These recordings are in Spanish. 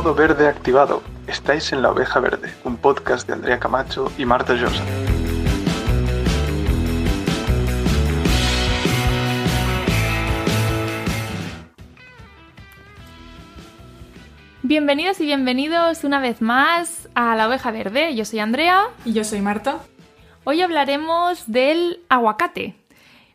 Modo verde activado. Estáis en La Oveja Verde, un podcast de Andrea Camacho y Marta Llosa. Bienvenidos y bienvenidos una vez más a La Oveja Verde. Yo soy Andrea. Y yo soy Marta. Hoy hablaremos del aguacate.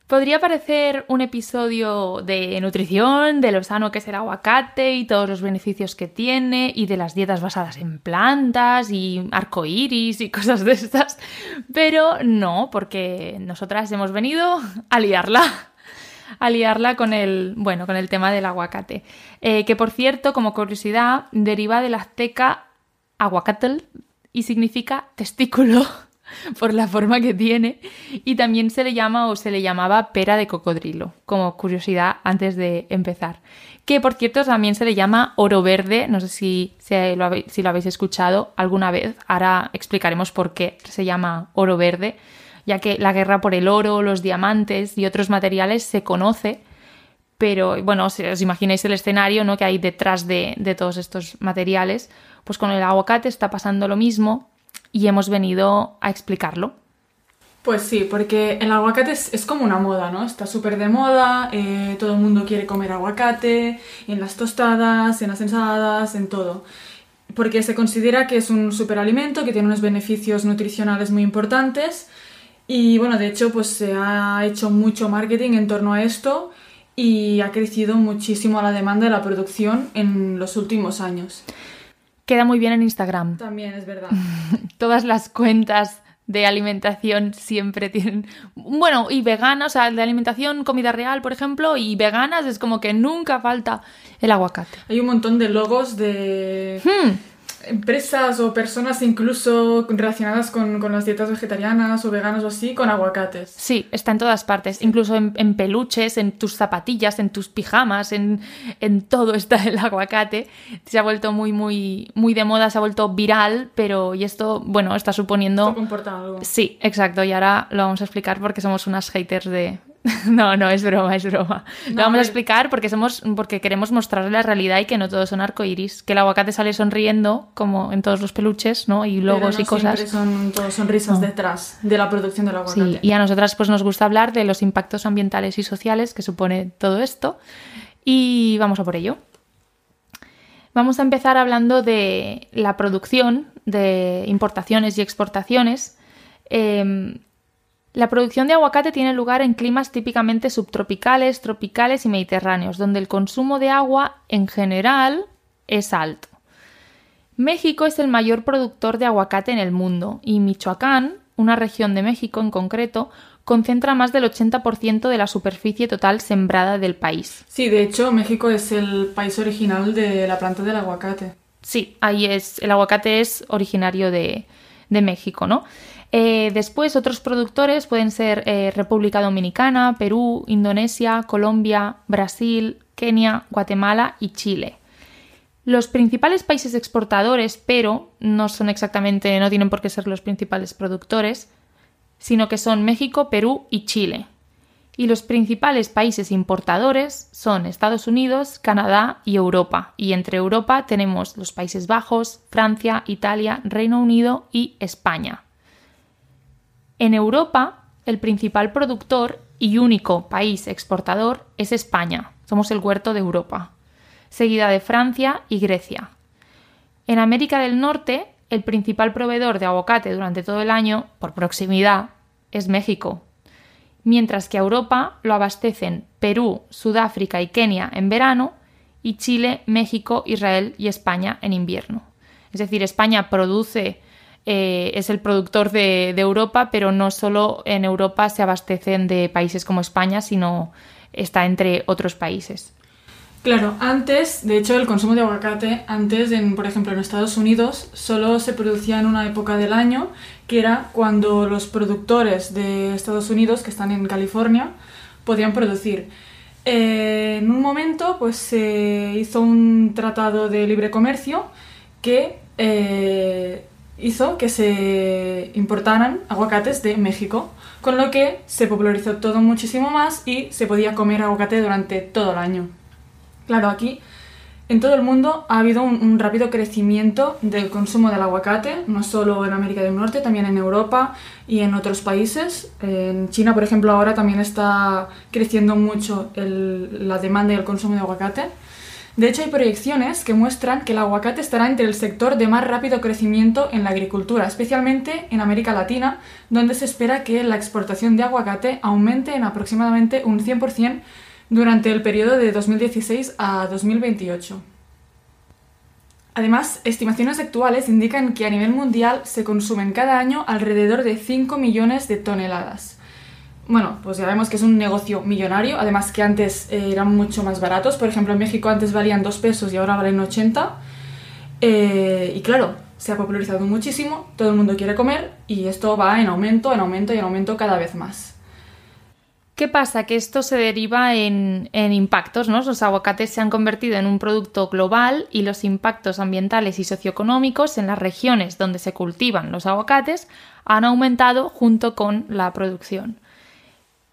Podría parecer un episodio de nutrición, de lo sano que es el aguacate y todos los beneficios que tiene, y de las dietas basadas en plantas y arcoíris y cosas de estas, pero no, porque nosotras hemos venido a liarla. A liarla con el, bueno, con el tema del aguacate. Eh, que por cierto, como curiosidad, deriva del azteca aguacatl y significa testículo. por la forma que tiene. Y también se le llama o se le llamaba pera de cocodrilo, como curiosidad antes de empezar. Que por cierto también se le llama oro verde, no sé si, lo, habéis, si lo habéis escuchado alguna vez, ahora explicaremos por qué se llama oro verde, ya que la guerra por el oro, los diamantes y otros materiales se conoce pero bueno, si os imagináis el escenario ¿no? que hay detrás de, de, todos estos materiales, pues con el aguacate está pasando lo mismo y hemos venido a explicarlo. Pues sí, porque el aguacate es, como una moda, ¿no? Está súper de moda, eh, todo el mundo quiere comer aguacate, en las tostadas, en las ensaladas, en todo. Porque se considera que es un superalimento, que tiene unos beneficios nutricionales muy importantes. Y bueno, de hecho, pues se ha hecho mucho marketing en torno a esto y ha crecido muchísimo la demanda de la producción en los últimos años. Queda muy bien en Instagram. También es verdad. Todas las cuentas de alimentación siempre tienen. Bueno, y veganas, o sea, de alimentación, comida real, por ejemplo, y veganas es como que nunca falta el aguacate. Hay un montón de logos de. Hmm empresas o personas incluso relacionadas con, las dietas vegetarianas o veganas o así, con aguacates. Sí, está en todas partes, incluso en, peluches, en tus zapatillas, en tus pijamas, en, todo está el aguacate. Se ha vuelto muy, muy, muy de moda, se ha vuelto viral, pero y esto, bueno, está suponiendo... Esto comporta algo. Sí, exacto, y ahora lo vamos a explicar porque somos unas haters de, No, no, es broma, es broma. Lo vamos a explicar porque somos, porque queremos mostrarle la realidad y que no todos son arcoiris. Que el aguacate sale sonriendo, como en todos los peluches, ¿no? Y logos y cosas. son todos sonrisas detrás de la producción del aguacate. Sí, y a nosotras pues nos gusta hablar de los impactos ambientales y sociales que supone todo esto. Y vamos a por ello. Vamos a empezar hablando de la producción, de importaciones y exportaciones. Eh, la producción de aguacate tiene lugar en climas típicamente subtropicales, tropicales y mediterráneos, donde el consumo de agua en general es alto. México es el mayor productor de aguacate en el mundo y Michoacán, una región de México en concreto, concentra más del 80% de la superficie total sembrada del país. Sí, de hecho, México es el país original de la planta del aguacate. Sí, ahí es. El aguacate es originario de, de México, ¿no? Eh, después, otros productores pueden ser eh, República Dominicana, Perú, Indonesia, Colombia, Brasil, Kenia, Guatemala y Chile. Los principales países exportadores, pero no son exactamente, no tienen por qué ser los principales productores, sino que son México, Perú y Chile. Y los principales países importadores son Estados Unidos, Canadá y Europa. Y entre Europa tenemos los Países Bajos, Francia, Italia, Reino Unido y España. En Europa, el principal productor y único país exportador es España. Somos el huerto de Europa, seguida de Francia y Grecia. En América del Norte, el principal proveedor de aguacate durante todo el año, por proximidad, es México, mientras que a Europa lo abastecen Perú, Sudáfrica y Kenia en verano y Chile, México, Israel y España en invierno. Es decir, España produce eh, es el productor de, Europa, pero no solo en Europa se abastecen de países como España, sino está entre otros países. Claro, antes, de hecho, el consumo de aguacate, antes, por ejemplo, en Estados Unidos, solo se producía en una época del año, que era cuando los productores de Estados Unidos, que están en California, podían producir. Eh, en un momento, pues se hizo un tratado de libre comercio que eh, hizo que se importaran aguacates de México, con lo que se popularizó todo muchísimo más y se podía comer aguacate durante todo el año. Claro, aquí En todo el mundo ha habido un, rápido crecimiento del consumo del aguacate, no solo en América del Norte, también en Europa y en otros países. En China, por ejemplo, ahora también está creciendo mucho la demanda y el consumo de aguacate. De hecho, hay proyecciones que muestran que el aguacate estará entre el sector de más rápido crecimiento en la agricultura, especialmente en América Latina, donde se espera que la exportación de aguacate aumente en aproximadamente un 100% durante el periodo de 2016 a 2028. Además, estimaciones actuales indican que a nivel mundial se consumen cada año alrededor de 5 millones de toneladas. Bueno, pues ya vemos que es un negocio millonario, además que antes eh, eran mucho más baratos, por ejemplo en México antes valían 2 pesos y ahora valen 80. Eh, y claro, se ha popularizado muchísimo, todo el mundo quiere comer y esto va en aumento, en aumento y en aumento cada vez más. ¿Qué pasa? Que esto se deriva en, en, impactos, ¿no? Los aguacates se han convertido en un producto global y los impactos ambientales y socioeconómicos en las regiones donde se cultivan los aguacates han aumentado junto con la producción.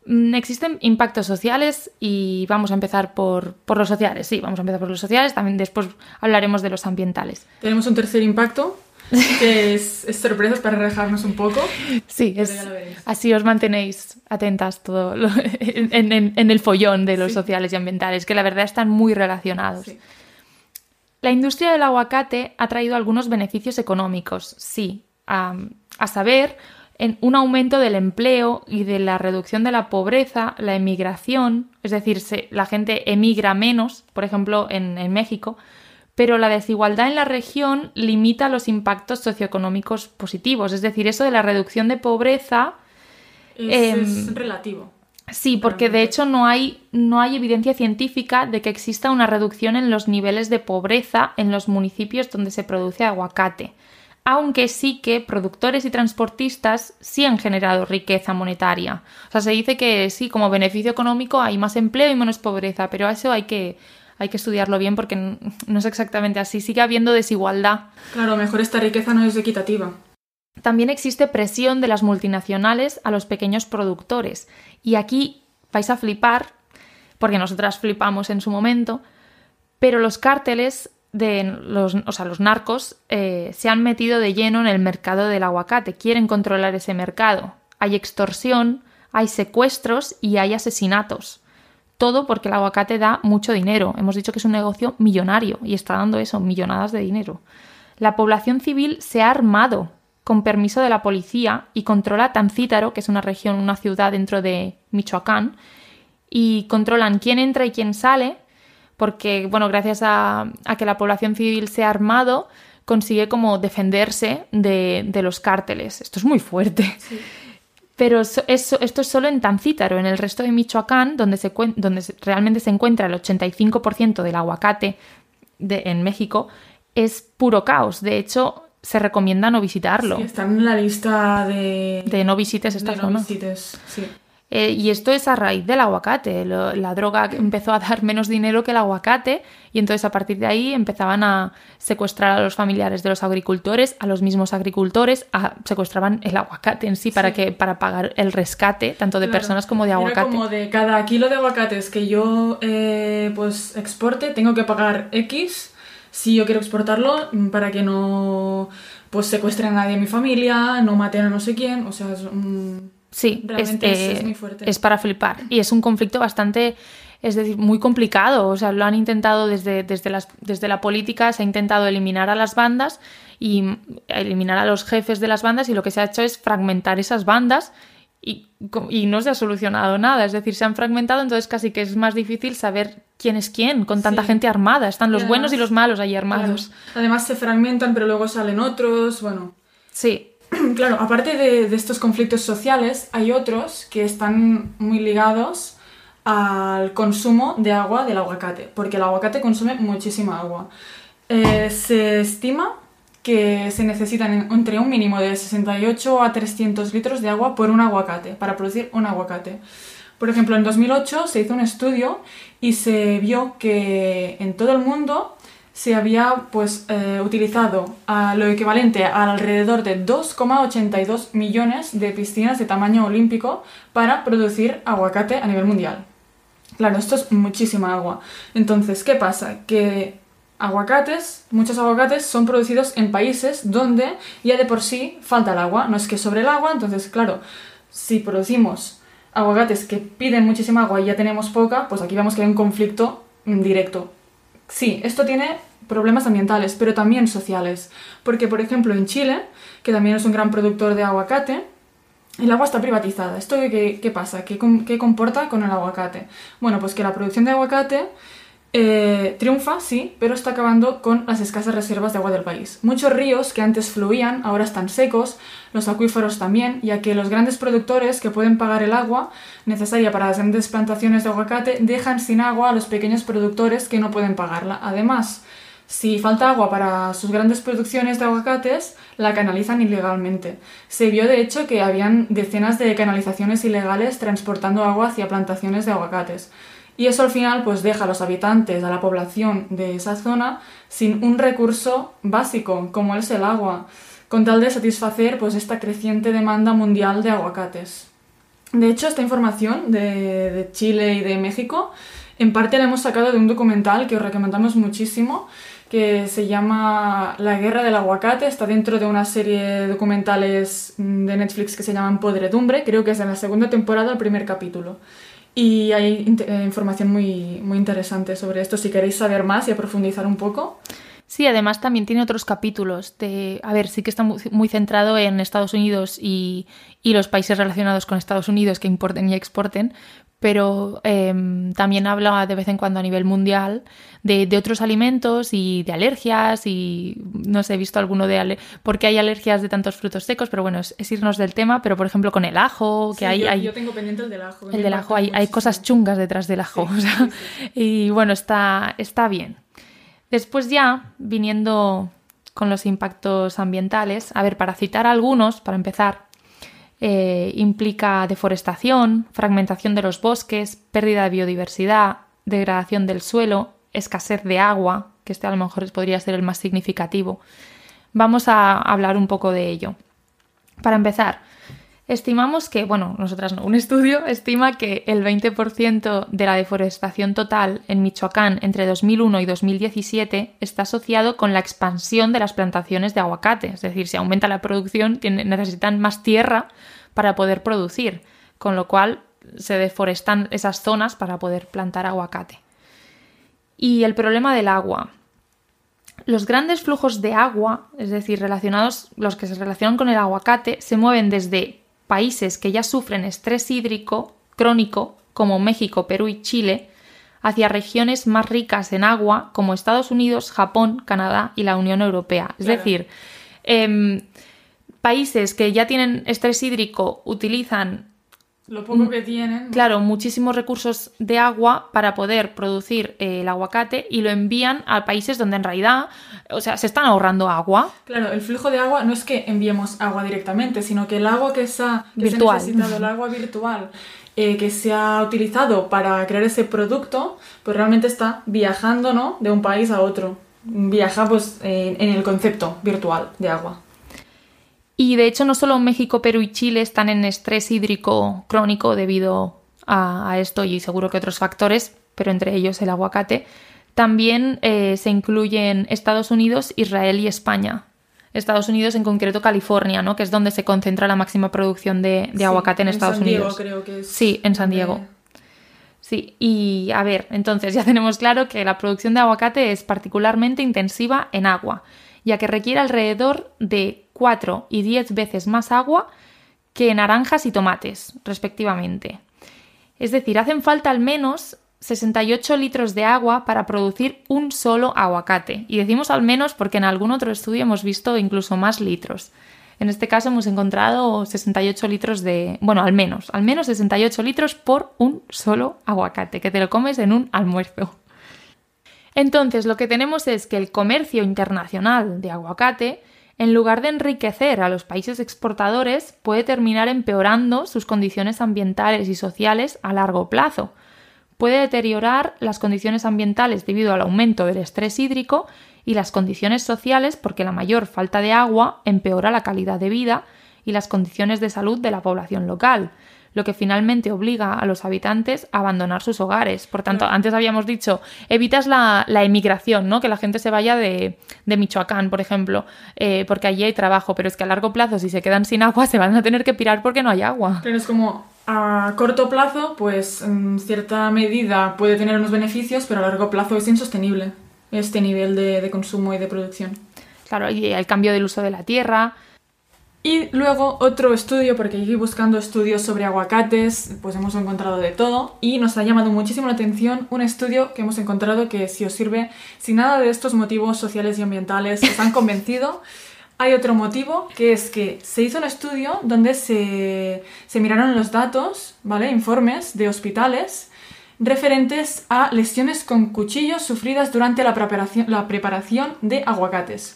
Mm, existen impactos sociales y vamos a empezar por, por, los sociales. Sí, vamos a empezar por los sociales, también después hablaremos de los ambientales. Tenemos un tercer impacto que es, es sorpresas para relajarnos un poco. Sí, es, así os mantenéis atentas todo lo, en, en, en, el follón de los sí. sociales y ambientales, que la verdad están muy relacionados. Sí. La industria del aguacate ha traído algunos beneficios económicos, sí, a, a saber, en un aumento del empleo y de la reducción de la pobreza, la emigración, es decir, se, la gente emigra menos, por ejemplo, en, en México, pero la desigualdad en la región limita los impactos socioeconómicos positivos. Es decir, eso de la reducción de pobreza. Es, eh, es relativo. Sí, porque de hecho no hay, no hay evidencia científica de que exista una reducción en los niveles de pobreza en los municipios donde se produce aguacate. Aunque sí que productores y transportistas sí han generado riqueza monetaria. O sea, se dice que sí, como beneficio económico hay más empleo y menos pobreza, pero a eso hay que, hay que estudiarlo bien porque no es exactamente así. Sigue habiendo desigualdad. Claro, mejor esta riqueza no es equitativa. También existe presión de las multinacionales a los pequeños productores. Y aquí vais a flipar, porque nosotras flipamos en su momento, pero los cárteles de los, o sea, los narcos eh, se han metido de lleno en el mercado del aguacate, quieren controlar ese mercado. Hay extorsión, hay secuestros y hay asesinatos. Todo porque el aguacate da mucho dinero. Hemos dicho que es un negocio millonario y está dando eso, millonadas de dinero. La población civil se ha armado con permiso de la policía y controla Tancítaro, que es una región, una ciudad dentro de Michoacán, y controlan quién entra y quién sale, porque, bueno, gracias a, a que la población civil se ha armado, consigue como defenderse de, de los cárteles. Esto es muy fuerte. Sí. Pero eso, eso, esto es solo en Tancítaro. En el resto de Michoacán, donde, se, donde realmente se encuentra el 85% del aguacate de, en México, es puro caos. De hecho, se recomienda no visitarlo. Sí, están en la lista de... De no visites esta de zona. No visites, sí. Eh, y esto es a raíz del aguacate. Lo, la droga empezó a dar menos dinero que el aguacate y entonces a partir de ahí empezaban a secuestrar a los familiares de los agricultores, a los mismos agricultores, a, secuestraban el aguacate en sí para, sí. Que, para pagar el rescate tanto de claro. personas como de aguacate. Era como de cada kilo de aguacates que yo eh, pues exporte tengo que pagar X si yo quiero exportarlo para que no pues secuestren a nadie de mi familia, no maten a no sé quién, o sea, es un Sí, es, eh, es, muy fuerte. es para flipar. Y es un conflicto bastante, es decir, muy complicado. O sea, lo han intentado desde, desde, las, desde la política, se ha intentado eliminar a las bandas y eliminar a los jefes de las bandas y lo que se ha hecho es fragmentar esas bandas y, y, no se ha solucionado nada. Es decir, se han fragmentado, entonces casi que es más difícil saber quién es quién con tanta sí. gente armada. Están los además, buenos y los malos ahí armados. Claro. Además se fragmentan, pero luego salen otros, bueno. Sí, claro, aparte de, estos conflictos sociales, hay otros que están muy ligados al consumo de agua del aguacate, porque el aguacate consume muchísima agua. Eh, se estima que se necesitan entre un mínimo de 68 a 300 litros de agua por un aguacate, para producir un aguacate. Por ejemplo, en 2008 se hizo un estudio y se vio que en todo el mundo se había pues, eh, utilizado lo equivalente a alrededor de 2,82 millones de piscinas de tamaño olímpico para producir aguacate a nivel mundial. Claro, esto es muchísima agua. Entonces, ¿qué pasa? Que aguacates, muchos aguacates son producidos en países donde ya de por sí falta el agua. No es que sobre el agua, entonces, claro, si producimos aguacates que piden muchísima agua y ya tenemos poca, pues aquí vemos que hay un conflicto directo. Sí, esto tiene problemas ambientales, pero también sociales. Porque, por ejemplo, en Chile, que también es un gran productor de aguacate, el agua está privatizada. ¿Esto qué, qué pasa? ¿Qué, ¿Qué, comporta con el aguacate? Bueno, pues que la producción de aguacate eh, triunfa, sí, pero está acabando con las escasas reservas de agua del país. Muchos ríos que antes fluían ahora están secos, los acuíferos también, ya que los grandes productores que pueden pagar el agua necesaria para las grandes plantaciones de aguacate dejan sin agua a los pequeños productores que no pueden pagarla. Además, si falta agua para sus grandes producciones de aguacates, la canalizan ilegalmente. Se vio de hecho que habían decenas de canalizaciones ilegales transportando agua hacia plantaciones de aguacates. Y eso al final pues deja a los habitantes, a la población de esa zona sin un recurso básico como es el agua, con tal de satisfacer pues esta creciente demanda mundial de aguacates. De hecho, esta información de, de Chile y de México en parte la hemos sacado de un documental que os recomendamos muchísimo, que se llama La guerra del aguacate, está dentro de una serie de documentales de Netflix que se llaman Podredumbre, creo que es en la segunda temporada el primer capítulo. Y hay eh, información muy, muy interesante sobre esto, si queréis saber más y profundizar un poco. Sí, además también tiene otros capítulos de, a ver, sí que está muy, centrado en Estados Unidos y, y, los países relacionados con Estados Unidos que importen y exporten, pero em, también habla de vez en cuando a nivel mundial de, otros alimentos y de alergias y no sé, he visto alguno de porque hay alergias de tantos frutos secos, pero bueno, es, irnos del tema, pero por ejemplo con el ajo, que hay, yo, tengo pendiente el del ajo. El del ajo, hay, hay, cosas chungas detrás del ajo, y bueno, está, está bien. Después ya, viniendo con los impactos ambientales, a ver, para citar algunos, para empezar, eh, implica deforestación, fragmentación de los bosques, pérdida de biodiversidad, degradación del suelo, escasez de agua, que este a lo mejor podría ser el más significativo. Vamos a hablar un poco de ello. Para empezar, estimamos que, bueno, nosotras no, un estudio estima que el 20% de la deforestación total en Michoacán entre 2001 y 2017 está asociado con la expansión de las plantaciones de aguacate. Es decir, si aumenta la producción, necesitan más tierra para poder producir, con lo cual se deforestan esas zonas para poder plantar aguacate. Y el problema del agua. Los grandes flujos de agua, es decir, relacionados, los que se relacionan con el aguacate, se mueven desde países que ya sufren estrés hídrico crónico, como México, Perú y Chile, hacia regiones más ricas en agua, como Estados Unidos, Japón, Canadá y la Unión Europea. Es decir, em, países que ya tienen estrés hídrico utilizan lo poco que tienen. Claro, muchísimos recursos de agua para poder producir eh, el aguacate y lo envían a países donde en realidad, o sea, se están ahorrando agua. Claro, el flujo de agua no es que enviemos agua directamente, sino que el agua que, se ha, necesitado, el agua virtual eh, que se ha utilizado para crear ese producto, pues realmente está viajando, ¿no? De un país a otro. Viaja, pues, en el concepto virtual de agua. Y de hecho no solo México, Perú y Chile están en estrés hídrico crónico debido a, esto y seguro que otros factores, pero entre ellos el aguacate. También eh, se incluyen Estados Unidos, Israel y España. Estados Unidos, en concreto California, ¿no? que es donde se concentra la máxima producción de, aguacate en, Estados San Unidos. creo que es sí, en San Diego. Sí, y a ver, entonces ya tenemos claro que la producción de aguacate es particularmente intensiva en agua, ya que requiere alrededor de 4 y 10 veces más agua que naranjas y tomates, respectivamente. Es decir, hacen falta al menos 68 litros de agua para producir un solo aguacate. Y decimos al menos porque en algún otro estudio hemos visto incluso más litros. En este caso hemos encontrado 68 litros de... Bueno, al menos, al menos 68 litros por un solo aguacate, que te lo comes en un almuerzo. Entonces, lo que tenemos es que el comercio internacional de aguacate en lugar de enriquecer a los países exportadores, puede terminar empeorando sus condiciones ambientales y sociales a largo plazo. Puede deteriorar las condiciones ambientales debido al aumento del estrés hídrico y las condiciones sociales porque la mayor falta de agua empeora la calidad de vida y las condiciones de salud de la población local. Lo que finalmente obliga a los habitantes a abandonar sus hogares. Por tanto, antes habíamos dicho, evitas la, emigración, ¿no? Que la gente se vaya de, Michoacán, por ejemplo, eh, porque allí hay trabajo, pero es que a largo plazo, si se quedan sin agua, se van a tener que pirar porque no hay agua. Pero es como, a corto plazo, pues en cierta medida puede tener unos beneficios, pero a largo plazo es insostenible este nivel de, consumo y de producción. Claro, y el cambio del uso de la tierra. Y luego otro estudio, porque aquí buscando estudios sobre aguacates, pues hemos encontrado de todo y nos ha llamado muchísimo la atención un estudio que hemos encontrado que si os sirve, si nada de estos motivos sociales y ambientales os han convencido, hay otro motivo que es que se hizo un estudio donde se, se miraron los datos, ¿vale? Informes de hospitales referentes a lesiones con cuchillos sufridas durante la preparación, la preparación de aguacates,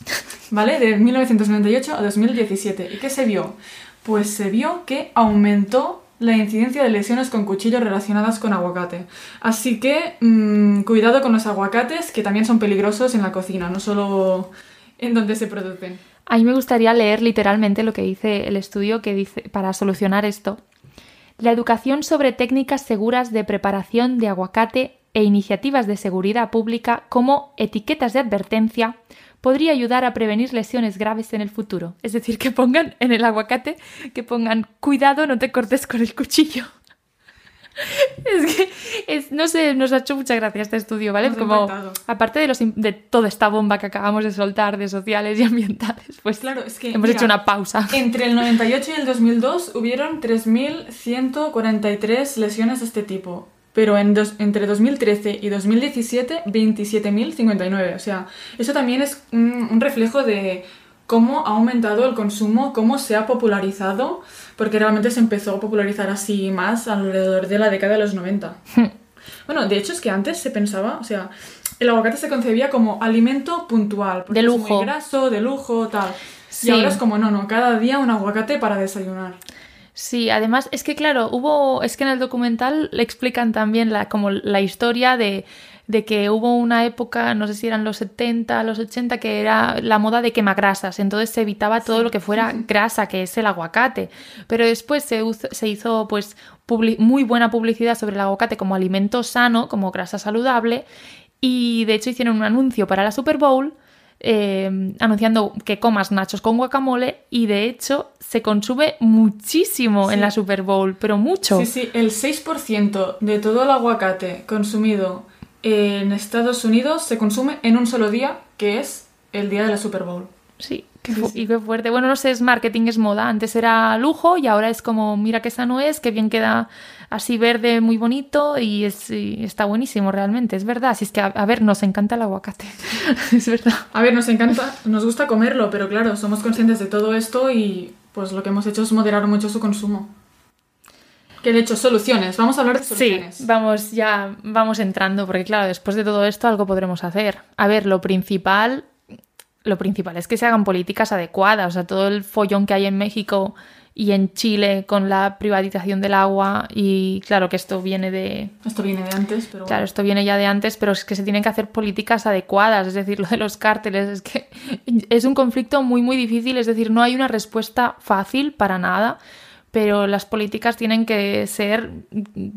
¿vale? De 1998 a 2017. ¿Y qué se vio? Pues se vio que aumentó la incidencia de lesiones con cuchillos relacionadas con aguacate. Así que mmm, cuidado con los aguacates, que también son peligrosos en la cocina, no solo en donde se producen. A mí me gustaría leer literalmente lo que dice el estudio que dice para solucionar esto la educación sobre técnicas seguras de preparación de aguacate e iniciativas de seguridad pública como etiquetas de advertencia podría ayudar a prevenir lesiones graves en el futuro. Es decir, que pongan en el aguacate, que pongan cuidado, no te cortes con el cuchillo. es que, es, no sé, nos ha hecho mucha gracia este estudio, ¿vale? Como, aparte de, los, de toda esta bomba que acabamos de soltar de sociales y ambientales, pues claro, es que, hemos hecho una pausa. Entre el 98 y el 2002 hubieron 3.143 lesiones de este tipo. Pero en entre 2013 y 2017, 27.059. O sea, eso también es un reflejo de cómo ha aumentado el consumo, cómo se ha popularizado porque realmente se empezó a popularizar así más alrededor de la década de los 90. Hmm. bueno, de hecho es que antes se pensaba, o sea, el aguacate se concebía como alimento puntual. De lujo. Es muy graso, de lujo, tal. Y ahora es como, no, no, cada día un aguacate para desayunar. Sí, además es que claro, hubo, es que en el documental le explican también la, como la historia de de que hubo una época, no sé si eran los 70, los 80, que era la moda de quemagrasas, entonces se evitaba todo lo que fuera grasa, que es el aguacate. Pero después se, se hizo pues muy buena publicidad sobre el aguacate como alimento sano, como grasa saludable, y de hecho hicieron un anuncio para la Super Bowl. Eh, anunciando que comas nachos con guacamole y de hecho se consume muchísimo en la Super Bowl, pero mucho. Sí, sí, el 6% de todo el aguacate consumido en Estados Unidos se consume en un solo día, que es el día de la Super Bowl. Sí, qué y qué fuerte. Bueno, no sé, es marketing, es moda. Antes era lujo y ahora es como, mira qué sano es, qué bien queda así verde, muy bonito y, es, está buenísimo realmente, es verdad. Así es que, a, ver, nos encanta el aguacate, es verdad. A ver, nos encanta, nos gusta comerlo, pero claro, somos conscientes de todo esto y pues lo que hemos hecho es moderar mucho su consumo. Que de hecho, soluciones. Vamos a hablar de soluciones. Sí, vamos ya, vamos entrando, porque claro, después de todo esto algo podremos hacer. A ver, lo principal, lo principal es que se hagan políticas adecuadas. O sea, todo el follón que hay en México y en Chile con la privatización del agua y claro que esto viene de... Esto viene de antes, pero... Claro, esto viene ya de antes, pero es que se tienen que hacer políticas adecuadas, es decir, lo de los cárteles, es que es un conflicto muy, muy difícil, es decir, no hay una respuesta fácil para nada pero las políticas tienen que ser,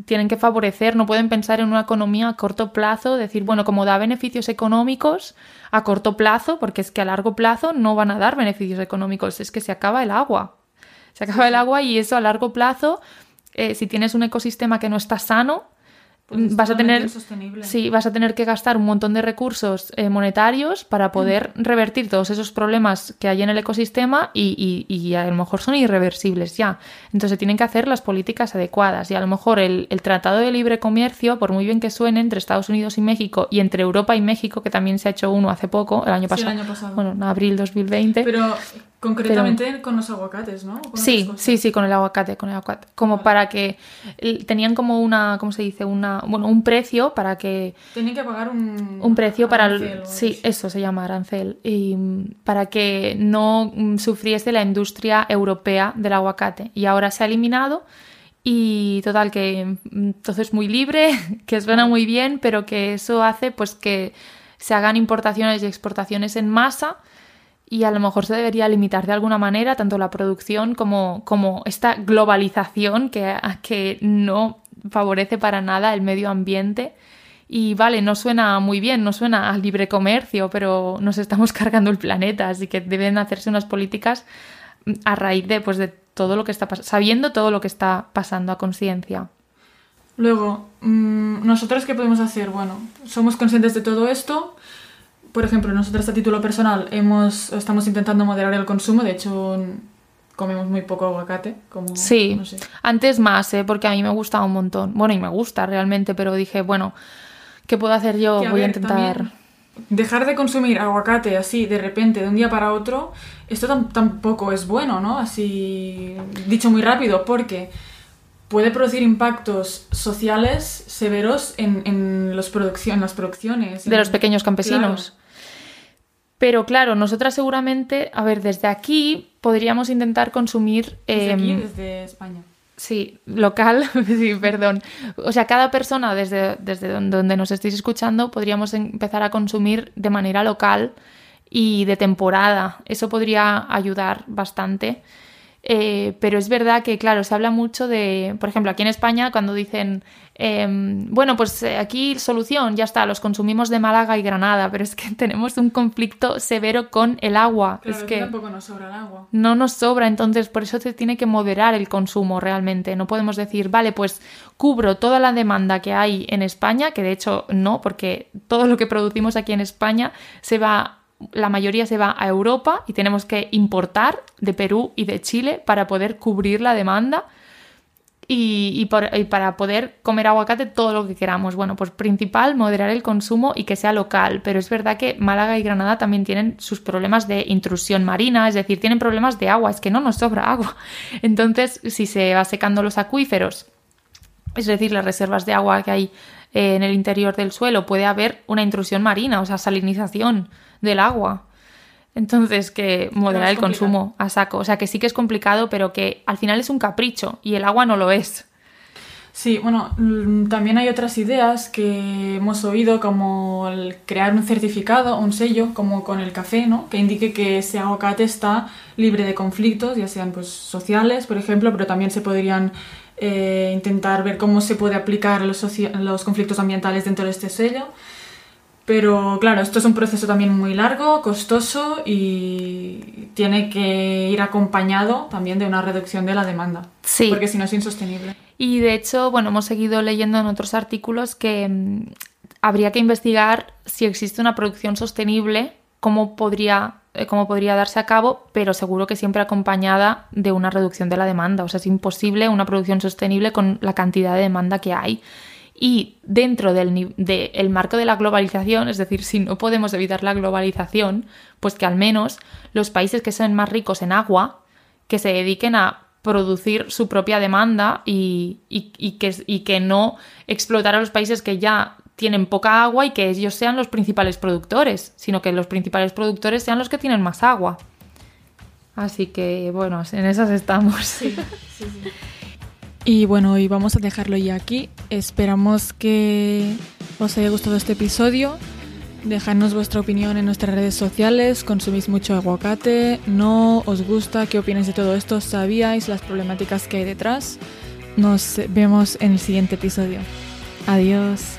tienen que favorecer, no pueden pensar en una economía a corto plazo, decir, bueno, como da beneficios económicos a corto plazo, porque es que a largo plazo no van a dar beneficios económicos, es que se acaba el agua. Se acaba el agua y eso a largo plazo, eh, si tienes un ecosistema que no está sano, pues vas a tener sí vas a tener que gastar un montón de recursos eh, monetarios para poder revertir todos esos problemas que hay en el ecosistema y, y, a lo mejor son irreversibles ya. Entonces tienen que hacer las políticas adecuadas y a lo mejor el, el, tratado de libre comercio por muy bien que suene entre Estados Unidos y México y entre Europa y México que también se ha hecho uno hace poco el año pasado, el año pasado. bueno en abril 2020 pero Concretamente con los aguacates, ¿no? sí, sí, sí, con el aguacate, con el aguacate. Como para que tenían como una, ¿cómo se dice? Una, bueno, un precio para que tenían que pagar un un precio para el, sí, eso se llama arancel y para que no sufriese la industria europea del aguacate y ahora se ha eliminado y total que entonces muy libre, que suena muy bien, pero que eso hace pues que se hagan importaciones y exportaciones en masa y a lo mejor se debería limitar de alguna manera tanto la producción como, como esta globalización que, que no favorece para nada el medio ambiente. Y vale, no suena muy bien, no suena a libre comercio, pero nos estamos cargando el planeta, así que deben hacerse unas políticas a raíz de, pues, de todo lo que está pasando, sabiendo todo lo que está pasando a conciencia. Luego, mm, ¿nosotros qué podemos hacer? Bueno, somos conscientes de todo esto. Por ejemplo, nosotros a título personal hemos, estamos intentando moderar el consumo, de hecho comemos muy poco aguacate. Como, sí, antes más, ¿eh? porque a mí me gusta un montón. Bueno, y me gusta realmente, pero dije, bueno, ¿qué puedo hacer yo? Voy a intentar... Dejar de consumir aguacate así de repente, de un día para otro, esto tampoco es bueno, ¿no? Así dicho muy rápido, porque puede producir impactos sociales severos en, en, los en las producciones. De los pequeños campesinos. Pero claro, nosotras seguramente, a ver, desde aquí podríamos intentar consumir... Desde aquí, em, desde España. Sí, local, sí, perdón. O sea, cada persona desde, desde donde nos estéis escuchando podríamos empezar a consumir de manera local y de temporada. Eso podría ayudar bastante. Eh, pero es verdad que, claro, se habla mucho de, por ejemplo, aquí en España, cuando dicen, em, bueno, pues eh, aquí solución, ya está, los consumimos de Málaga y Granada, pero es que tenemos un conflicto severo con el agua. es que tampoco nos sobra el agua. No nos sobra, entonces por eso se tiene que moderar el consumo realmente. No podemos decir, vale, pues cubro toda la demanda que hay en España, que de hecho no, porque todo lo que producimos aquí en España se va la mayoría se va a Europa y tenemos que importar de Perú y de Chile para poder cubrir la demanda y, para poder comer aguacate todo lo que queramos. Bueno, pues principal, moderar el consumo y que sea local. Pero es verdad que Málaga y Granada también tienen sus problemas de intrusión marina, es decir, tienen problemas de agua, es que no nos sobra agua. Entonces, si se va secando los acuíferos, es decir, las reservas de agua que hay eh, en el interior del suelo, puede haber una intrusión marina, o sea, salinización del agua. Entonces, que moderar el consumo a saco. O sea, que sí que es complicado, pero que al final es un capricho y el agua no lo es. Sí, bueno, mm, también hay otras ideas que hemos oído, como el crear un certificado, un sello, como con el café, ¿no? Que indique que ese aguacate está libre de conflictos, ya sean pues sociales, por ejemplo, pero también se podrían eh, intentar ver cómo se puede aplicar los, los conflictos ambientales dentro de este sello. Pero claro, esto es un proceso también muy largo, costoso y tiene que ir acompañado también de una reducción de la demanda. Sí. Porque si no es insostenible. Y de hecho, bueno, hemos seguido leyendo en otros artículos que mm, habría que investigar si existe una producción sostenible, cómo podría, eh, cómo podría darse a cabo, pero seguro que siempre acompañada de una reducción de la demanda. O sea, es imposible una producción sostenible con la cantidad de demanda que hay. Y dentro del marco de la globalización, es decir, si no podemos evitar la globalización, pues que al menos los países que son más ricos en agua, que se dediquen a producir su propia demanda y, que, y que no explotar a los países que ya tienen poca agua y que ellos sean los principales productores, sino que los principales productores sean los que tienen más agua. Así que, bueno, en esas estamos. Sí, sí, sí. Y bueno, hoy vamos a dejarlo ya aquí. Esperamos que os haya gustado este episodio. Dejadnos vuestra opinión en nuestras redes sociales. ¿Consumís mucho aguacate? ¿No os gusta? ¿Qué opináis de todo esto? ¿Sabíais las problemáticas que hay detrás? Nos vemos en el siguiente episodio. Adiós.